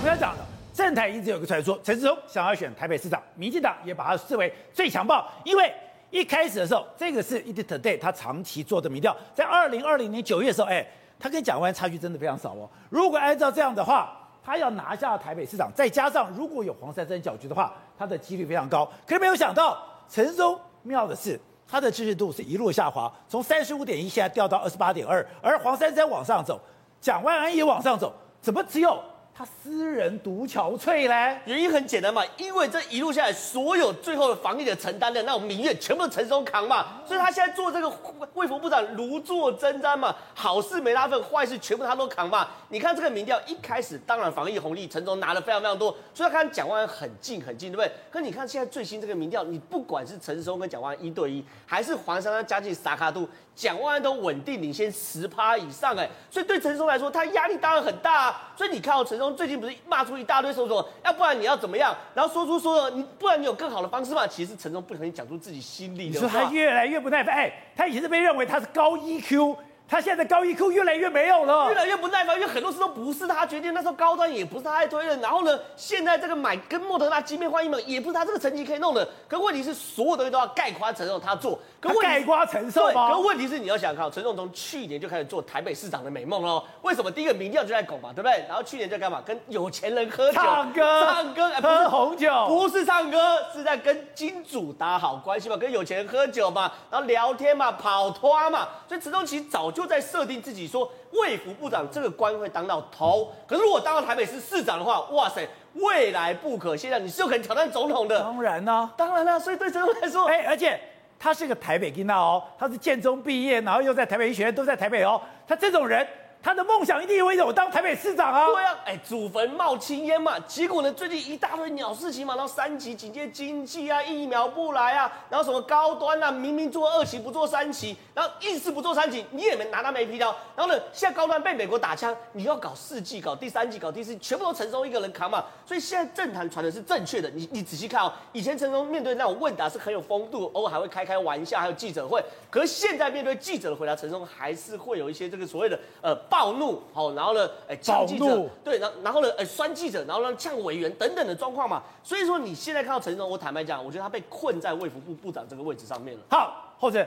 我们要讲的，政坛一直有个传说，陈时中想要选台北市长，民进党也把他视为最强棒，因为一开始的时候，这个是 ETtoday 他长期做的民调，在二零二零年九月的时候，哎，他跟蒋万安差距真的非常少哦。如果按照这样的话，他要拿下台北市长，再加上如果有黄珊珊搅局的话，他的几率非常高。可是没有想到，陈时中妙的是，他的支持度是一路下滑，从三十五点一现在掉到二十八点二，而黄珊珊往上走，蒋万安也往上走，怎么只有？他私人独憔悴嘞，原因很简单嘛，因为这一路下来，所有最后的防疫的承担的那种民怨，全部都陈松扛嘛，所以他现在做这个卫福部长如坐针毡嘛，好事没他份，坏事全部他都扛嘛。你看这个民调一开始，当然防疫红利陈松拿了非常非常多，所以他看蒋万很近很近，对不对？可你看现在最新这个民调，你不管是陈松跟蒋万一对一，还是黄珊珊加进撒卡度，蒋万安都稳定领先十趴以上哎，所以对陈松来说，他压力当然很大啊。所以你看到陈松。最近不是骂出一大堆说说，要不然你要怎么样？然后说出说，你不然你有更好的方式吗？其实陈松不小心讲出自己心里的话。你说他越来越不耐烦，哎，他以前是被认为他是高 EQ。他现在高 EQ 越来越没有了，越来越不耐烦，因为很多事都不是他决定。那时候高端也不是他在推的，然后呢，现在这个买跟莫德纳晶片换疫苗也不是他这个层级可以弄的。可问题是，所有东西都要概括承受他做，可问概括承受吗？可问题是，你要想看，陈总从去年就开始做台北市长的美梦喽。为什么？第一个民调就在拱嘛，对不对？然后去年在干嘛？跟有钱人喝酒、唱歌、唱歌，喝红酒，不是唱歌，是在跟金主打好关系嘛，跟有钱人喝酒嘛，然后聊天嘛，跑脱嘛。所以陈总其实早就在设定自己。你说卫福部长这个官会当到头，可是如果当到台北市市长的话，哇塞，未来不可限量，你是有可能挑战总统的。当然呢、啊，当然了，所以对陈总来说，哎，而且他是个台北囡仔哦，他是建中毕业，然后又在台北医学院，都在台北哦，他这种人。他的梦想一定以为有当台北市长啊！对啊，哎，祖坟冒青烟嘛。结果呢，最近一大堆鸟事情嘛，然后三级警戒经济啊，疫苗不来啊，然后什么高端啊，明明做二期不做三期，然后硬是不做三期，你也没拿他没皮条。然后呢，现在高端被美国打枪，你要搞四季，搞第三季，搞第四，全部都陈松一个人扛嘛。所以现在政坛传的是正确的。你你仔细看哦，以前陈松面对那种问答是很有风度，偶尔还会开开玩笑，还有记者会。可是现在面对记者的回答，陈松还是会有一些这个所谓的呃暴怒，好。然后呢，哎，呛记者，对，然然后呢，哎，酸记者，然后呢，呛委员等等的状况嘛。所以说，你现在看到陈时中，我坦白讲，我觉得他被困在卫福部部长这个位置上面了。好，后者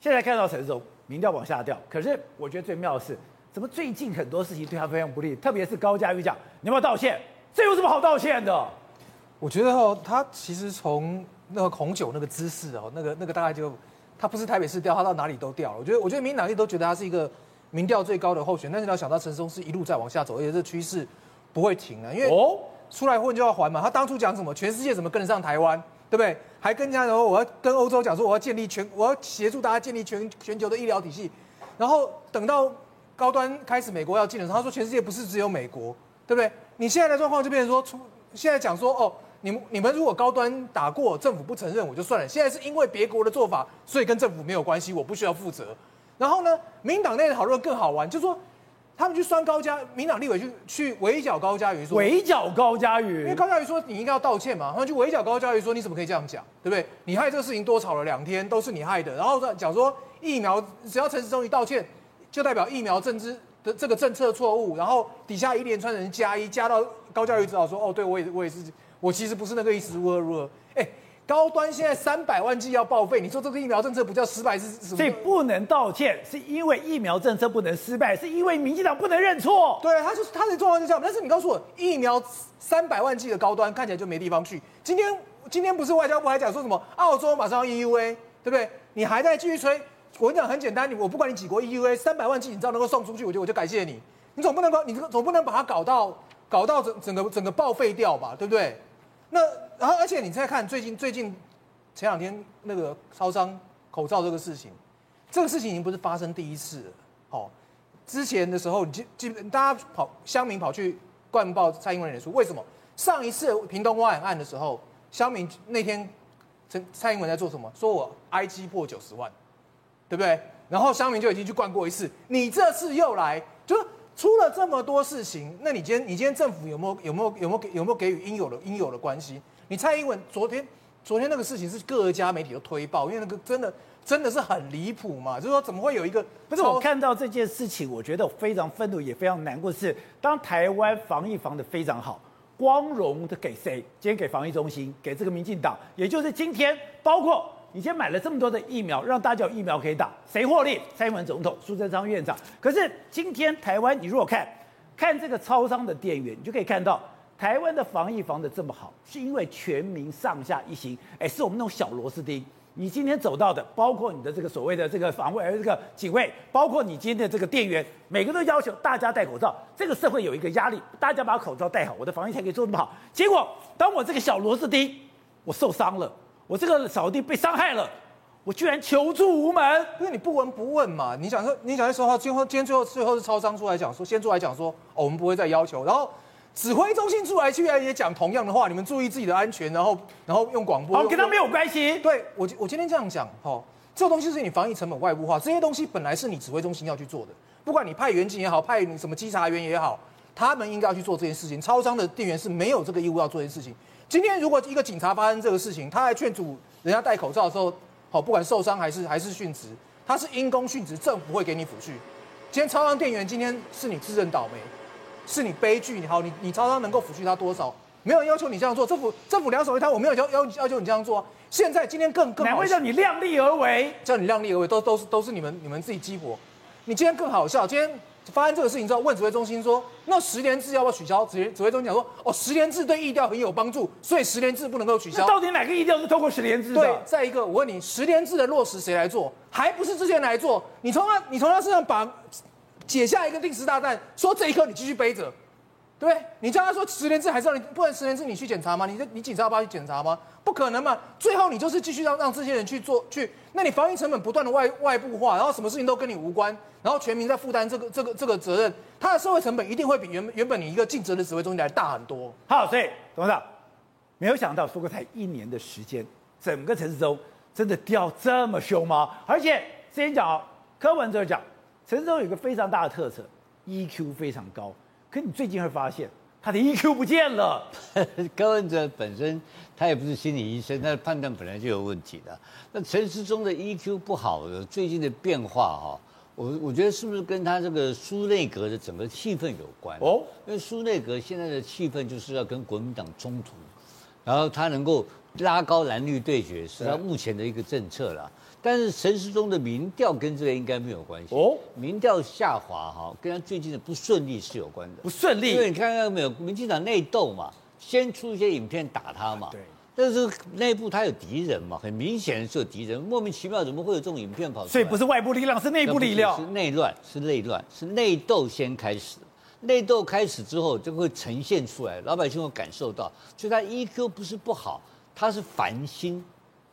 现在看到陈时中民调往下掉，可是我觉得最妙的是，怎么最近很多事情对他非常不利，特别是高嘉瑜讲，你要不要道歉？这有什么好道歉的？我觉得哦，他其实从那个红酒那个姿势哦，那个那个大概就他不是台北市掉，他到哪里都掉了。我觉得，我觉得民进党都觉得他是一个。民调最高的候选人，但是你要想到陈松是一路在往下走，而且这趋势不会停啊，因为哦，出来混就要还嘛。他当初讲什么？全世界怎么跟得上台湾，对不对？还跟人家说我要跟欧洲讲说我要建立全，我要协助大家建立全全球的医疗体系。然后等到高端开始，美国要进的时候，他说全世界不是只有美国，对不对？你现在的状况就变成说，出现在讲说哦，你们你们如果高端打过，政府不承认我就算了。现在是因为别国的做法，所以跟政府没有关系，我不需要负责。然后呢，民党内的讨论更好玩，就是说他们去酸高嘉，民党立委去去围剿高嘉瑜，说围剿高嘉瑜，因为高嘉瑜说你应该要道歉嘛，他们去围剿高嘉瑜说你怎么可以这样讲，对不对？你害这个事情多吵了两天，都是你害的。然后讲说疫苗只要陈时中一道歉，就代表疫苗政治的这个政策错误，然后底下一连串人加一加到高嘉瑜知道说哦，对我也我也是，我其实不是那个意思，如何如何，哎。高端现在三百万剂要报废，你说这个疫苗政策不叫失败是什么？所以不能道歉，是因为疫苗政策不能失败，是因为民进党不能认错。对，他就是他的状况是这样。但是你告诉我，疫苗三百万剂的高端看起来就没地方去。今天今天不是外交部还讲说什么澳洲马上要 EUA，对不对？你还在继续吹？我跟你讲很简单，你我不管你几国 EUA，三百万剂你知道能够送出去，我就我就感谢你。你总不能把你总不能把它搞到搞到整整个整个报废掉吧，对不对？那然后，而且你再看最近最近前两天那个超商口罩这个事情，这个事情已经不是发生第一次了。哦，之前的时候，基基本大家跑乡民跑去灌爆蔡英文脸书，为什么？上一次屏东挖眼案的时候，乡民那天蔡蔡英文在做什么？说我 IG 破九十万，对不对？然后乡民就已经去灌过一次，你这次又来，就是。出了这么多事情，那你今天你今天政府有没有有没有有没有给有没有给予应有的应有的关系？你蔡英文昨天昨天那个事情是各家媒体都推爆，因为那个真的真的是很离谱嘛，就是说怎么会有一个？不是我看到这件事情，我觉得非常愤怒，也非常难过是。是当台湾防疫防得非常好，光荣的给谁？今天给防疫中心，给这个民进党，也就是今天，包括你先买了这么多的疫苗，让大家有疫苗可以打，谁获利？蔡英文总统、苏贞昌院长。可是今天台湾，你如果看看这个超商的店员，你就可以看到。台湾的防疫防得这么好，是因为全民上下一心，哎，是我们那种小螺丝钉。你今天走到的，包括你的这个所谓的这个防卫，这个警卫，包括你今天的这个店员，每个都要求大家戴口罩。这个社会有一个压力，大家把口罩戴好，我的防疫才可以做这么好。结果，当我这个小螺丝钉我受伤了，我这个小螺丝钉被伤害了，我居然求助无门，因为你不闻不问嘛。你想说，你想在说话，今后今天最后最后是超商出来讲说，先出来讲说，哦，我们不会再要求，然后。指挥中心出来居然也讲同样的话，你们注意自己的安全，然后然后用广播。哦，跟他没有关系。对我我今天这样讲，哈，这个东西是你防疫成本外部化，这些东西本来是你指挥中心要去做的，不管你派员警也好，派你什么稽查员也好，他们应该要去做这件事情。超商的店员是没有这个义务要做这件事情。今天如果一个警察发生这个事情，他还劝阻人家戴口罩的时候，好，不管受伤还是还是殉职，他是因公殉职，政府会给你抚恤。今天超商店员今天是你自认倒霉。是你悲剧，你好，你你超商能够抚恤他多少？没有人要求你这样做，政府政府两手一摊，我没有要要要求你这样做。现在今天更更好，哪会叫你量力而为？叫你量力而为，都都是都是你们你们自己激活。你今天更好笑，今天发生这个事情之后，问指挥中心说，那十年制要不要取消？指挥指挥中心讲说，哦，十年制对疫调很有帮助，所以十年制不能够取消。到底哪个疫调是透过十年制的？对，再一个，我问你，十年制的落实谁来做？还不是之前来做？你从他你从他身上把。解下一个定时炸弹，说这一颗你继续背着，对不对？你叫他说十年制还是让你，不然十年制你去检查吗？你你警察要不要去检查吗？不可能嘛！最后你就是继续让让这些人去做去，那你防疫成本不断的外外部化，然后什么事情都跟你无关，然后全民在负担这个这个这个责任，他的社会成本一定会比原原本你一个尽责的指挥中心来大很多。好，所以董事长没有想到说过才一年的时间，整个陈时中真的掉这么凶吗？而且之前讲柯文哲讲。陈时中有一个非常大的特色，EQ 非常高。可你最近会发现他的 EQ 不见了。高文哲本身他也不是心理医生，他的判断本来就有问题的。那陈时中的 EQ 不好的最近的变化哈，我我觉得是不是跟他这个苏内阁的整个气氛有关？哦，因为苏内阁现在的气氛就是要跟国民党冲突，然后他能够拉高蓝绿对决，是他目前的一个政策了。但是陈时中的民调跟这个应该没有关系哦，民调下滑哈，跟他最近的不顺利是有关的。不顺利，因为你看到没有，民进党内斗嘛，先出一些影片打他嘛。对。但是内部他有敌人嘛，很明显是有敌人，莫名其妙怎么会有这种影片跑出来？所以不是外部力量，是内部力量。是内乱，是内乱，是内斗先开始。内斗开始之后就会呈现出来，老百姓会感受到，所以他 EQ 不是不好，他是烦心。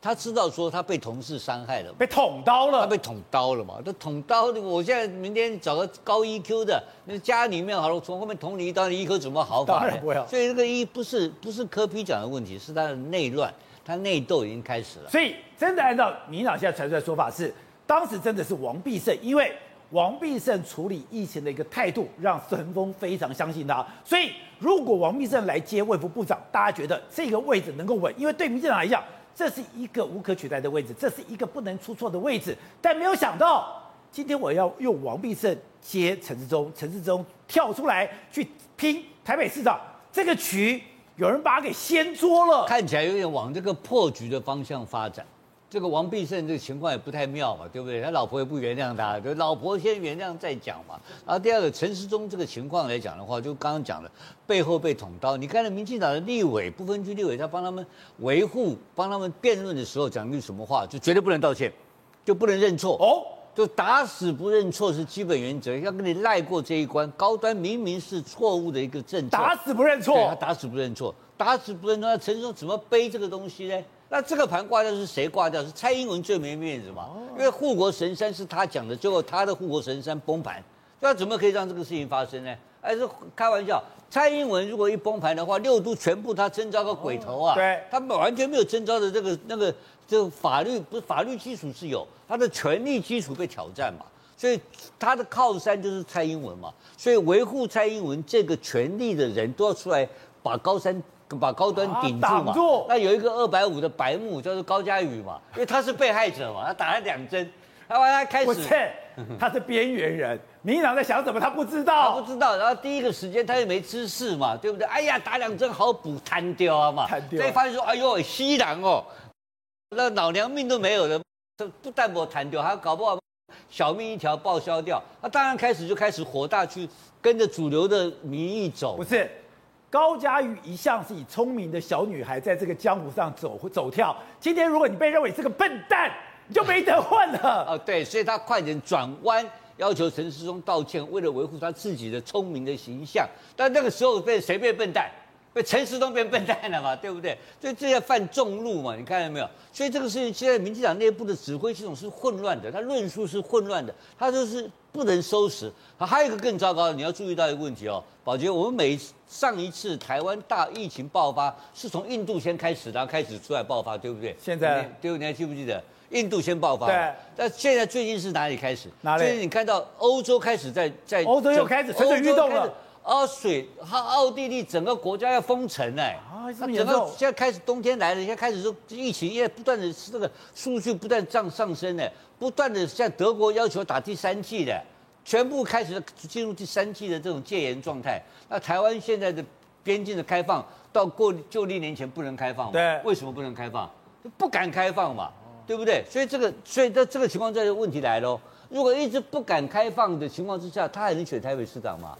他知道说他被同事伤害了，被捅刀了，他被捅刀了嘛？他捅刀，我现在明天找个高 EQ 的，那家里面好了，从后面捅你一刀，你 EQ 怎么好法？当然不会。所以这个一不是不是柯 P 讲的问题，是他的内乱，他内斗已经开始了。所以真的按照民进党现在传出来的说法是，当时真的是王必胜，因为王必胜处理疫情的一个态度，让陈峰非常相信他。所以如果王必胜来接卫福部长，大家觉得这个位置能够稳，因为对民进党来讲。这是一个无可取代的位置，这是一个不能出错的位置。但没有想到，今天我要用王必胜接陈志忠，陈志忠跳出来去拼台北市长，这个局有人把他给掀桌了，看起来有点往这个破局的方向发展。这个王必胜这个情况也不太妙嘛，对不对？他老婆也不原谅他，就老婆先原谅再讲嘛。然后第二个陈时中这个情况来讲的话，就刚刚讲的背后被捅刀。你看那民进党的立委不分区立委，他帮他们维护、帮他们辩论的时候讲句什么话，就绝对不能道歉，就不能认错哦，就打死不认错是基本原则，要跟你赖过这一关。高端明明是错误的一个政策，打死不认错，他打死不认错，打死不认错，那陈时中怎么背这个东西呢？那这个盘挂掉是谁挂掉？是蔡英文最没面子嘛？因为护国神山是他讲的，结果他的护国神山崩盘，那怎么可以让这个事情发生呢？还是开玩笑？蔡英文如果一崩盘的话，六都全部他征召个鬼头啊！对，他们完全没有征召的这个那个这个法律不是法律基础是有，他的权力基础被挑战嘛？所以他的靠山就是蔡英文嘛，所以维护蔡英文这个权力的人都要出来把高山。把高端顶住嘛，住那有一个二百五的白目叫做高嘉宇嘛，因为他是被害者嘛，他打了两针，他完他开始，他是边缘人，民进党在想什么他不知道，他不知道，然后第一个时间他又没知识嘛，对不对？哎呀，打两针好补瘫掉啊嘛，所以发现说，哎呦，西南哦，那老娘命都没有了，这不但没弹掉，还搞不好小命一条报销掉，他当然开始就开始火大去跟着主流的民意走，不是。高嘉瑜一向是以聪明的小女孩在这个江湖上走走跳。今天如果你被认为是个笨蛋，你就没得混了。哦，对，所以他快点转弯，要求陈时中道歉，为了维护他自己的聪明的形象。但那个时候被谁变笨蛋？被陈时中变笨蛋了嘛？对不对？所以这要犯众怒嘛？你看到没有？所以这个事情现在民进党内部的指挥系统是混乱的，他论述是混乱的，他就是。不能收拾。好，还有一个更糟糕的，你要注意到一个问题哦，宝杰，我们每上一次台湾大疫情爆发是从印度先开始，然后开始出来爆发，对不对？现在对？你还记不记得印度先爆发？对。但现在最近是哪里开始？哪里？最近你看到欧洲开始在在欧洲又开始蠢蠢欲动了。哦，水，哈，奥地利整个国家要封城哎。啊，整个现在开始冬天来了，现在开始说疫情，因为不断的这个数据不断上上升呢。不断的像德国要求打第三剂的，全部开始进入第三剂的这种戒严状态。那台湾现在的边境的开放，到过旧历年前不能开放嘛？对，为什么不能开放？不敢开放嘛，对不对？所以这个，所以在这个情况下，问题来喽。如果一直不敢开放的情况之下，他还能选台北市长吗？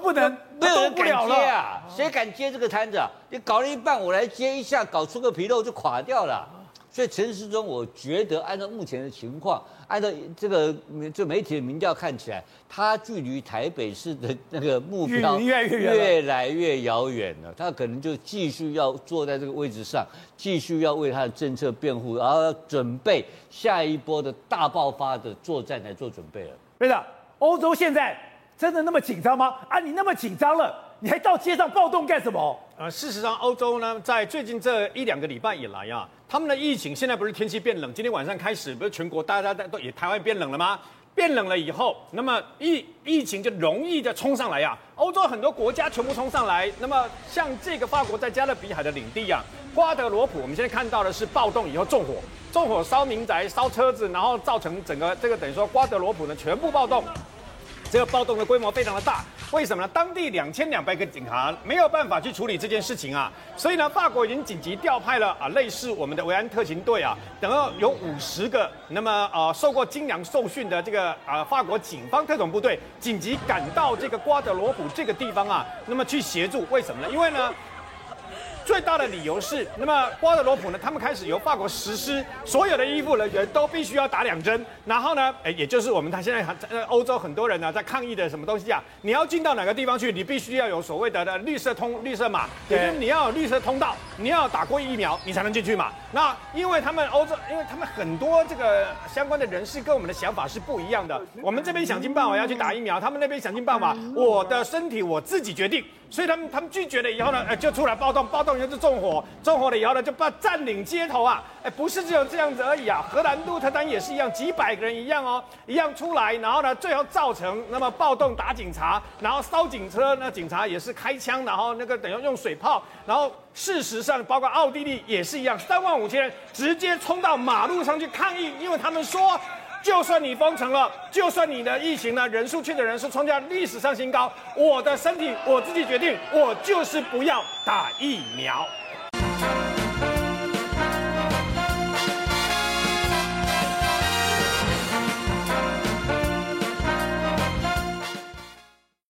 他不能，没有人敢接啊！谁敢接这个摊子啊？你搞了一半，我来接一下，搞出个纰漏就垮掉了。所以陈时中，我觉得按照目前的情况，按照这个这媒体的民调看起来，他距离台北市的那个目标越来越遥远了。他可能就继续要坐在这个位置上，继续要为他的政策辩护，然后要准备下一波的大爆发的作战来做准备了。对的，欧洲现在真的那么紧张吗？啊，你那么紧张了，你还到街上暴动干什么？呃，事实上，欧洲呢，在最近这一两个礼拜以来啊。他们的疫情现在不是天气变冷，今天晚上开始不是全国大家在都也台湾变冷了吗？变冷了以后，那么疫疫情就容易的冲上来、啊。欧洲很多国家全部冲上来，那么像这个法国在加勒比海的领地啊，瓜德罗普，我们现在看到的是暴动以后纵火，纵火烧民宅、烧车子，然后造成整个这个等于说瓜德罗普呢全部暴动。这个暴动的规模非常的大，为什么呢？当地两千两百个警察没有办法去处理这件事情啊，所以呢，法国已经紧急调派了啊，类似我们的维安特勤队啊，等到有五十个，那么呃受过精良受训的这个啊法国警方特种部队紧急赶到这个瓜德罗普这个地方啊，那么去协助，为什么呢？因为呢。最大的理由是，那么瓜德罗普呢，他们开始由法国实施，所有的医护人员都必须要打两针。然后呢，哎，也就是我们他现在在欧洲很多人呢在抗议的什么东西啊？你要进到哪个地方去，你必须要有所谓的的绿色通绿色码，也就是你要有绿色通道，你要打过疫苗，你才能进去嘛。那因为他们欧洲，因为他们很多这个相关的人士跟我们的想法是不一样的。我们这边想尽办法要去打疫苗，他们那边想尽办法，我的身体我自己决定。所以他们他们拒绝了以后呢，呃，就出来暴动，暴动以后就纵火，纵火了以后呢，就把占领街头啊，哎，不是只有这样子而已啊，荷兰鹿特丹也是一样，几百个人一样哦，一样出来，然后呢，最后造成那么暴动打警察，然后烧警车，那警察也是开枪，然后那个等于用水炮，然后事实上包括奥地利也是一样，三万五千人直接冲到马路上去抗议，因为他们说。就算你封城了，就算你的疫情呢，人数确诊人数创下历史上新高，我的身体我自己决定，我就是不要打疫苗。